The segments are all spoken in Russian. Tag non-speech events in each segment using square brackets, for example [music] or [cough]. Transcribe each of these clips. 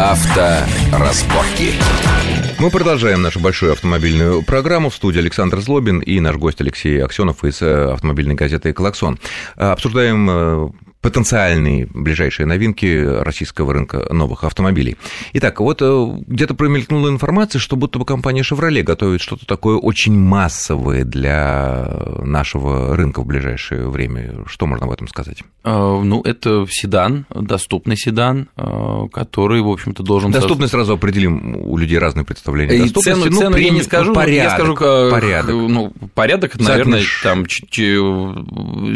Авторазборки. Мы продолжаем нашу большую автомобильную программу. В студии Александр Злобин и наш гость Алексей Аксенов из э, автомобильной газеты «Клаксон». Обсуждаем э, потенциальные ближайшие новинки российского рынка новых автомобилей. Итак, вот э, где-то промелькнула информация, что будто бы компания Chevrolet готовит что-то такое очень массовое для нашего рынка в ближайшее время. Что можно в этом сказать? А, ну, это седан, доступный седан, а, который, в общем-то, должен... Доступный сразу определим, у людей разные представления. И цену, ну, цену я не скажу, порядок, я скажу, порядок. Ну, порядок, наверное, там те,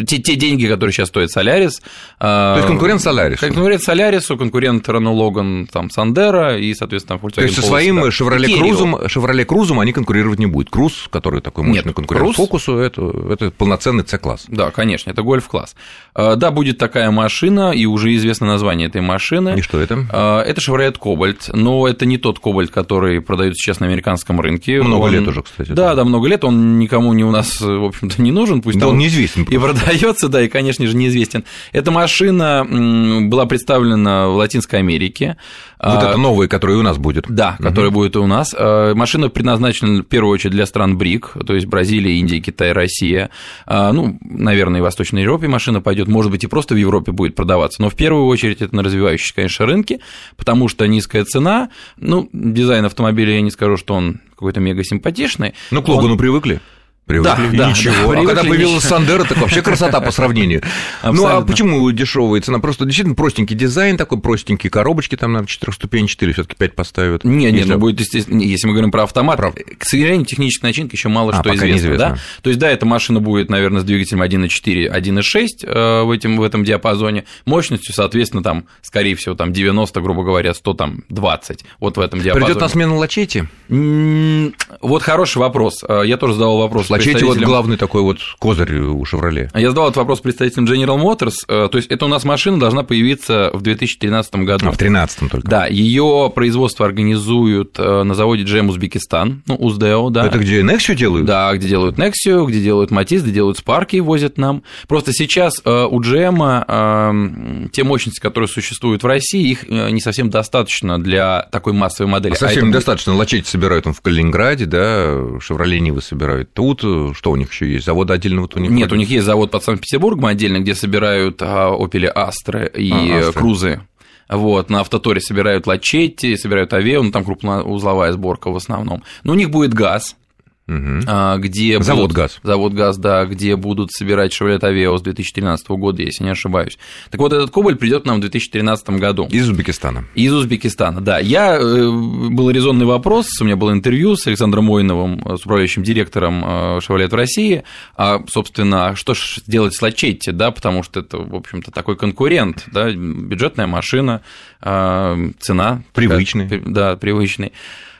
те деньги, которые сейчас стоит Солярис, то есть конкурент Солярису. Конкурент Солярису, конкурент Renault Logan, там, Сандера и, соответственно, Volkswagen То есть со своим Chevrolet Крузом, Chevrolet Крузом они конкурировать не будут. Круз, который такой мощный Нет, конкурент Cruze... Фокусу, это, это полноценный C-класс. Да, конечно, это гольф-класс. А, да, будет такая машина, и уже известно название этой машины. И что это? А, это Chevrolet Cobalt, но это не тот Cobalt, который продают сейчас на американском рынке. Много он... лет уже, кстати. Да, да, да, много лет, он никому не у нас, в общем-то, не нужен, пусть да, он неизвестен. И продается, да, и, конечно же, неизвестен. Эта машина была представлена в Латинской Америке. Вот а, это новая, которая у нас будет. Да, угу. которая будет у нас. А, машина предназначена в первую очередь для стран БРИК, то есть Бразилия, Индия, Китай, Россия. А, ну, наверное, и в Восточной Европе машина пойдет, может быть, и просто в Европе будет продаваться. Но в первую очередь это на развивающиеся, конечно, рынки, потому что низкая цена. Ну, дизайн автомобиля я не скажу, что он какой-то мега симпатичный. Ну, к Логану он... привыкли. Привыкли, да, ничего. Да, привыкли, а когда появилась Сандера, так вообще красота по сравнению. Ну, а почему дешевая цена? Просто действительно простенький дизайн, такой простенький коробочки, там, наверное, четырехступенчатые все таки 5 поставят? Не, нет, ну, будет, естественно, если мы говорим про автомат, Прав. к сожалению, техническая начинка еще мало а, что известно, известно. Да? То есть, да, эта машина будет, наверное, с двигателем 1.4, 1.6 э, в, этом, в этом диапазоне, мощностью, соответственно, там, скорее всего, там 90, грубо говоря, 100, там, 20, вот в этом диапазоне. Придет на смену лачете? Вот хороший вопрос. Э, я тоже задал вопрос. Лачете вот главный такой вот козырь у «Шевроле». Я задал этот вопрос представителям General Motors. Э, то есть, это у нас машина должна появиться в 2013 году. А, в 2013 только. Да, ее производство организуют э, на заводе GM Узбекистан, ну, Уздео, да. Это где Nexio делают? Да, где делают Nexio, где делают Матис, где делают Спарки и возят нам. Просто сейчас э, у GM те мощности, которые существуют в России, их не совсем достаточно для такой массовой модели. А совсем а недостаточно. Будет... Лачете собирают там в Калининграде, да, «Шевроле» Нивы собирают тут. Что у них еще есть? Завода отдельно вот у них? Нет, у них есть завод под Санкт-Петербургом отдельно, где собирают Opel Astra и а, Крузы. Вот, на Автоторе собирают Лачетти, собирают Авео, ну, там крупноузловая сборка в основном. Но у них будет газ, Угу. Где завод будут, ГАЗ. Завод ГАЗ, да, где будут собирать Chevrolet Aveo с 2013 года, если не ошибаюсь. Так вот, этот Кобальт придет к нам в 2013 году. Из Узбекистана. Из Узбекистана, да. Я, э, был резонный вопрос, у меня было интервью с Александром Мойновым, с управляющим директором э, Chevrolet в России, а, собственно, что же делать с Лачетти, да, потому что это, в общем-то, такой конкурент, да, бюджетная машина, а, цена. Привычный. Да, привычный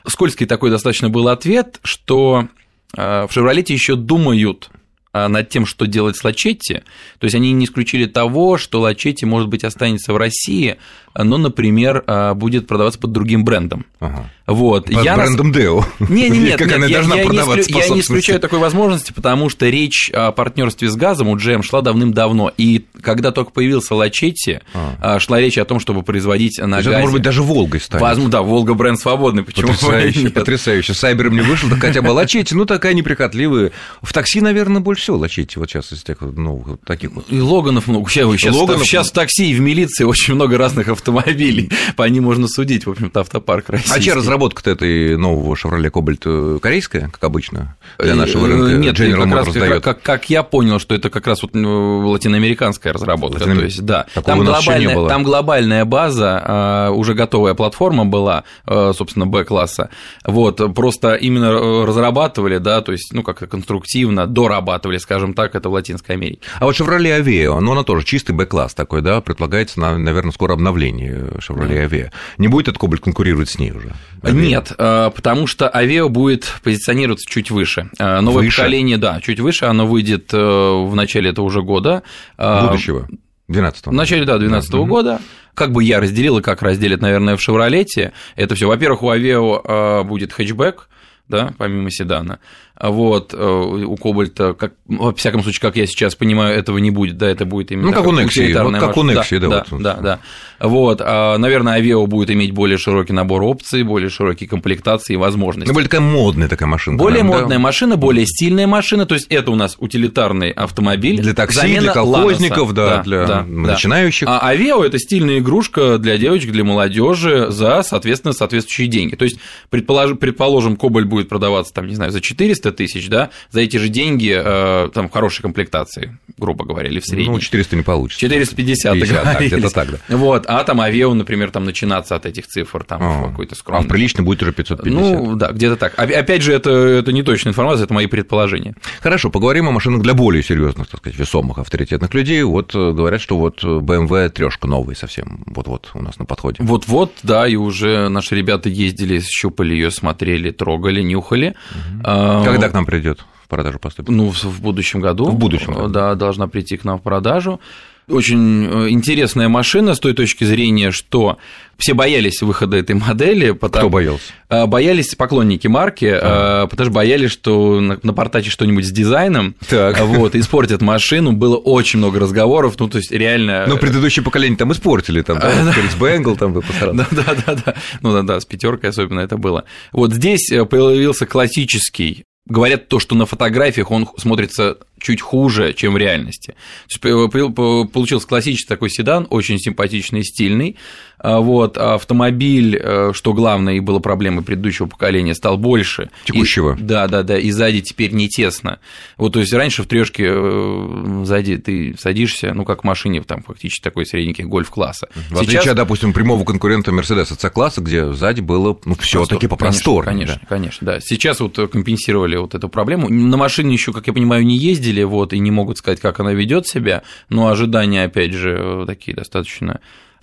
скользкий такой достаточно был ответ, что э, в «Шевролете» еще думают э, над тем, что делать с Лачетти. То есть они не исключили того, что Лачетти, может быть, останется в России, но, например, э, будет продаваться под другим брендом. Ага. Вот. Под я брендом нас... Deo. Не, не, нет, [laughs] как нет, она я, должна я, продаваться не я не исключаю такой возможности, потому что речь о партнерстве с газом у GM шла давным-давно. И когда только появился Лачетти, а. шла речь о том, чтобы производить на газе. может быть, даже Волгой станет. Возможно, да, Волга бренд свободный, почему Потрясающе, нет? потрясающе. Сайбером не вышел, так хотя бы Лачетти, ну, такая неприхотливая. В такси, наверное, больше всего Лачетти, вот сейчас из тех новых таких вот. И Логанов много. Сейчас, Логанов... сейчас в такси и в милиции очень много разных автомобилей. По ним можно судить, в общем-то, автопарк российский. А разработка-то этой нового Chevrolet Cobalt э, корейская, как обычно, для нашего рынка? Э, нет, General как, Motors раз, как, как я понял, что это как раз вот ну, латиноамериканская разработка. Латино... То есть, да, там глобальная, там глобальная база, а, уже готовая платформа была, собственно, Б-класса. Вот, просто именно э, разрабатывали, да, то есть, ну, как конструктивно дорабатывали, скажем так, это в Латинской Америке. А вот Chevrolet Aveo, ну, она тоже чистый Б-класс такой, да, предполагается, наверное, скоро обновление Chevrolet Aveo. Не будет этот Кобальт конкурировать с ней уже? Aveo? Нет, а, потому что Aveo будет позиционироваться чуть выше. А, новое выше? поколение, да, чуть выше, оно выйдет э, в начале этого уже года. Будущего. 12 В начале, да, 2012 да. года. Как бы я разделил и как разделят, наверное, в «Шевролете», это все. Во-первых, у Aveo будет хэтчбэк, да, помимо седана. Вот, э, у Кобальта, как, во всяком случае, как я сейчас понимаю, этого не будет, да, это будет именно Ну, как у Nexi, вот как у Nexi, да, да, да, да, да, вот, а, наверное, Авео будет иметь более широкий набор опций, более широкие комплектации и возможности. Ну, более такая модная такая машина. Более наверное, модная да? машина, более стильная машина, то есть это у нас утилитарный автомобиль. Для такси, для колхозников, да, да, для да, начинающих. А Авео – это стильная игрушка для девочек, для молодежи за, соответственно, соответствующие деньги. То есть, предположим, предположим Кобальт будет продаваться, там, не знаю, за 400 тысяч, да, за эти же деньги, э, там, хорошей комплектации, грубо говоря, или в средней. Ну, 400 не получится. 450, 50, так, где-то так, да. Вот, а там Авео, например, там начинаться от этих цифр, там, а, какой-то скромный. А прилично будет уже 550. Ну, да, где-то так. Опять же, это, это не точная информация, это мои предположения. Хорошо, поговорим о машинах для более серьезных, так сказать, весомых, авторитетных людей. Вот э, говорят, что вот BMW трешка новый совсем, вот-вот у нас на подходе. Вот-вот, да, и уже наши ребята ездили, щупали ее, смотрели, трогали, нюхали. Угу. Когда к нам придет? в продажу поступит? Ну, в будущем году. В будущем году. Да, должна прийти к нам в продажу. Очень э, интересная машина с той точки зрения, что все боялись выхода этой модели. Потому... Кто боялся? Э, боялись поклонники марки, а. потому что боялись, что напортачит что-нибудь с дизайном, так. вот, испортят машину. Было очень много разговоров, ну, то есть реально... Ну, предыдущее поколение там испортили, там, [laughs] Крис Бэнгл там [laughs] Да, да, да, да. Ну, да, да, с пятеркой особенно это было. Вот здесь появился классический говорят то, что на фотографиях он смотрится чуть хуже, чем в реальности. Получился классический такой седан, очень симпатичный, стильный. А вот, автомобиль, э, что главное, и было проблемой предыдущего поколения, стал больше. Текущего. И, да, да, да, и сзади теперь не тесно. Вот, то есть раньше в трешке э, сзади ты садишься, ну, как в машине, там, фактически такой средненький гольф-класса. В Сейчас... отличие, допустим, прямого конкурента Мерседеса C-класса, где сзади было, ну, все таки попросторнее. Конечно, да. конечно, да. Сейчас вот компенсировали вот эту проблему. На машине еще, как я понимаю, не ездили, вот, и не могут сказать, как она ведет себя, но ожидания, опять же, такие достаточно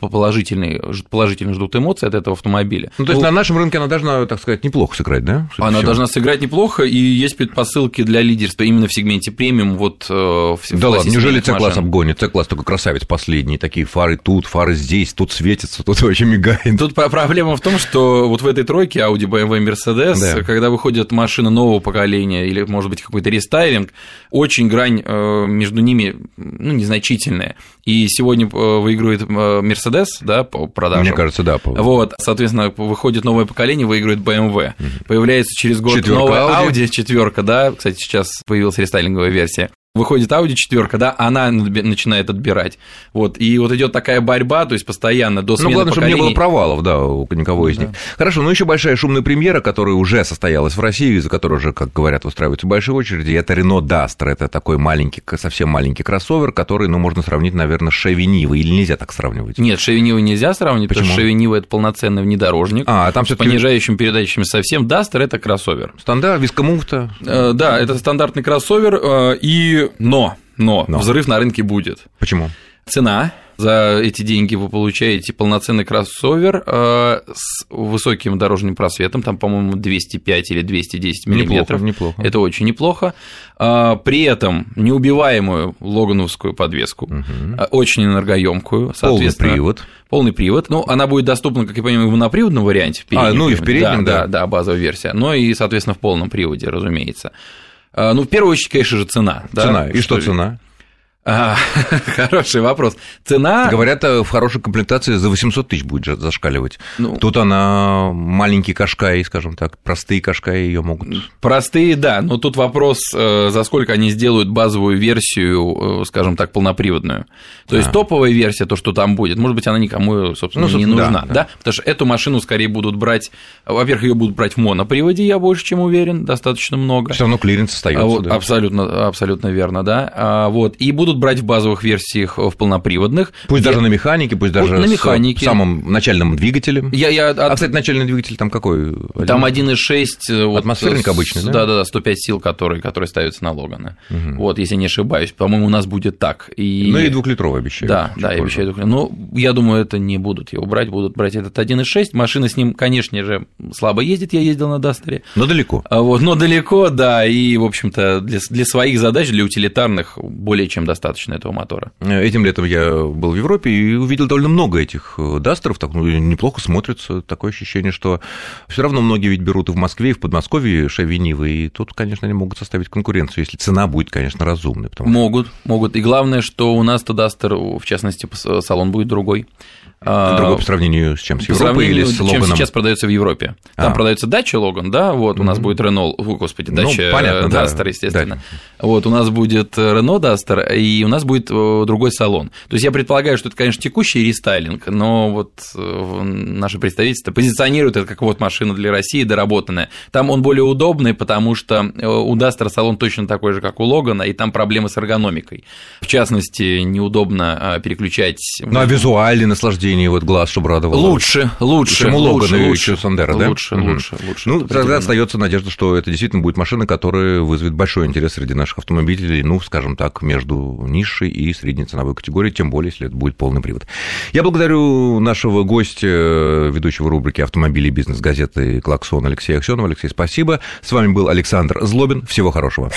положительные, положительно ждут эмоции от этого автомобиля. Ну, то есть ну, на нашем рынке она должна, так сказать, неплохо сыграть, да? Она должна сыграть неплохо, и есть предпосылки для лидерства именно в сегменте премиум. Вот, э, в, да ладно, неужели C-класс обгонит? C-класс только красавец последний, такие фары тут, фары здесь, тут светятся, тут вообще мигает. Тут проблема в том, что вот в этой тройке Audi, BMW, Mercedes, да. когда выходит машина нового поколения или, может быть, какой-то рестайлинг, очень грань э, между ними ну, незначительная. И сегодня э, выигрывает Mercedes Mercedes, да, по продажам. Мне кажется, да. По... Вот, соответственно, выходит новое поколение, выигрывает BMW. Угу. Появляется через год четвёрка новая Audi. Audi четверка, да, кстати, сейчас появилась рестайлинговая версия выходит Audi четверка, да, она начинает отбирать. Вот, и вот идет такая борьба, то есть постоянно до ну, смены Ну, главное, поколений. чтобы не было провалов, да, у никого из да. них. Хорошо, ну еще большая шумная премьера, которая уже состоялась в России, за которой уже, как говорят, выстраиваются большие очереди, это Renault Duster, это такой маленький, совсем маленький кроссовер, который, ну, можно сравнить, наверное, с Niva, или нельзя так сравнивать? Нет, Niva нельзя сравнивать, Почему? потому что Niva – это полноценный внедорожник, а, там с понижающими передачами совсем, Duster – это кроссовер. Стандарт, вискомуфта? Э, да, это стандартный кроссовер, э, но но, Но. взрыв на рынке будет. Почему? Цена. За эти деньги вы получаете полноценный кроссовер э, с высоким дорожным просветом, там, по-моему, 205 или 210 миллиметров. Неплохо, неплохо. Это очень неплохо. Э, при этом неубиваемую логановскую подвеску, угу. очень энергоемкую, соответственно. Полный привод. Полный привод. Ну, она будет доступна, как я понимаю, в моноприводном варианте. В а, ну и в переднем, да. Да, да, базовая версия. Но и, соответственно, в полном приводе, разумеется. А, ну, в первую очередь, конечно же, цена. Цена. Да? И что, что цена? А, [laughs] хороший вопрос. Цена... Говорят, э, в хорошей комплектации за 800 тысяч будет зашкаливать. Ну, Тут она маленький кашкай, скажем так, простые кашкаи ее могут... Простые, да, но тут вопрос, э, за сколько они сделают базовую версию, э, скажем так, полноприводную. То есть а. топовая версия, то, что там будет, может быть, она никому, собственно, ну, не нужна, да, да. да? Потому что эту машину скорее будут брать, во-первых, ее будут брать в моноприводе, я больше чем уверен, достаточно много. Все равно клиренс остается. А вот, да. Абсолютно, абсолютно верно, да. А, вот, и будут будут брать в базовых версиях в полноприводных. Пусть даже на механике, пусть даже на механике. с самым начальным двигателем. Я, я А, кстати, начальный двигатель там какой? Там 1.6. Э, вот, Атмосферник обычный, да? Да-да-да, 105 сил, которые, которые ставятся на Логана. Угу. Вот, если не ошибаюсь. По-моему, у нас будет так. И... Ну и двухлитровый обещают. Да, да, я обещаю двухлитровый. Но ну, я думаю, это не будут его брать, будут брать этот 1.6. Машина с ним, конечно же, слабо ездит, я ездил на Дастере. Но далеко. А вот, но далеко, да, и, в общем-то, для, для своих задач, для утилитарных более чем достаточно достаточно этого мотора. Этим летом я был в Европе и увидел довольно много этих дастеров, так ну, неплохо смотрятся, такое ощущение, что все равно многие ведь берут и в Москве, и в Подмосковье шавинивы, и тут, конечно, они могут составить конкуренцию, если цена будет, конечно, разумной. Потому могут, могут. И главное, что у нас-то дастер, в частности, салон будет другой. А, Другой по сравнению с чем? С Европой или с Логаном? чем сейчас продается в Европе. Там а. продается дача Логан, да, вот у нас будет Renault, о, господи, ну, дача ну, понятно, Duster, да. естественно. Да. Вот у нас будет Renault Duster, и у нас будет э, другой салон. То есть я предполагаю, что это, конечно, текущий рестайлинг, но вот э, наше представительство позиционирует это как вот машина для России доработанная. Там он более удобный, потому что э, у Duster салон точно такой же, как у Логана, и там проблемы с эргономикой. В частности, неудобно переключать... Ну, а визуальное наслаждение зрения вот глаз, чтобы радовало. Лучше, лучше. Чем у Логана и лучше, Сандера, да? Лучше, угу. лучше, лучше. Ну, тогда остается надежда, что это действительно будет машина, которая вызовет большой интерес среди наших автомобилей, ну, скажем так, между низшей и средней ценовой категорией, тем более, если это будет полный привод. Я благодарю нашего гостя, ведущего рубрики «Автомобили и бизнес» газеты «Клаксон» Алексея Аксенова. Алексей, спасибо. С вами был Александр Злобин. Всего хорошего.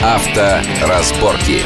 Авторазборки.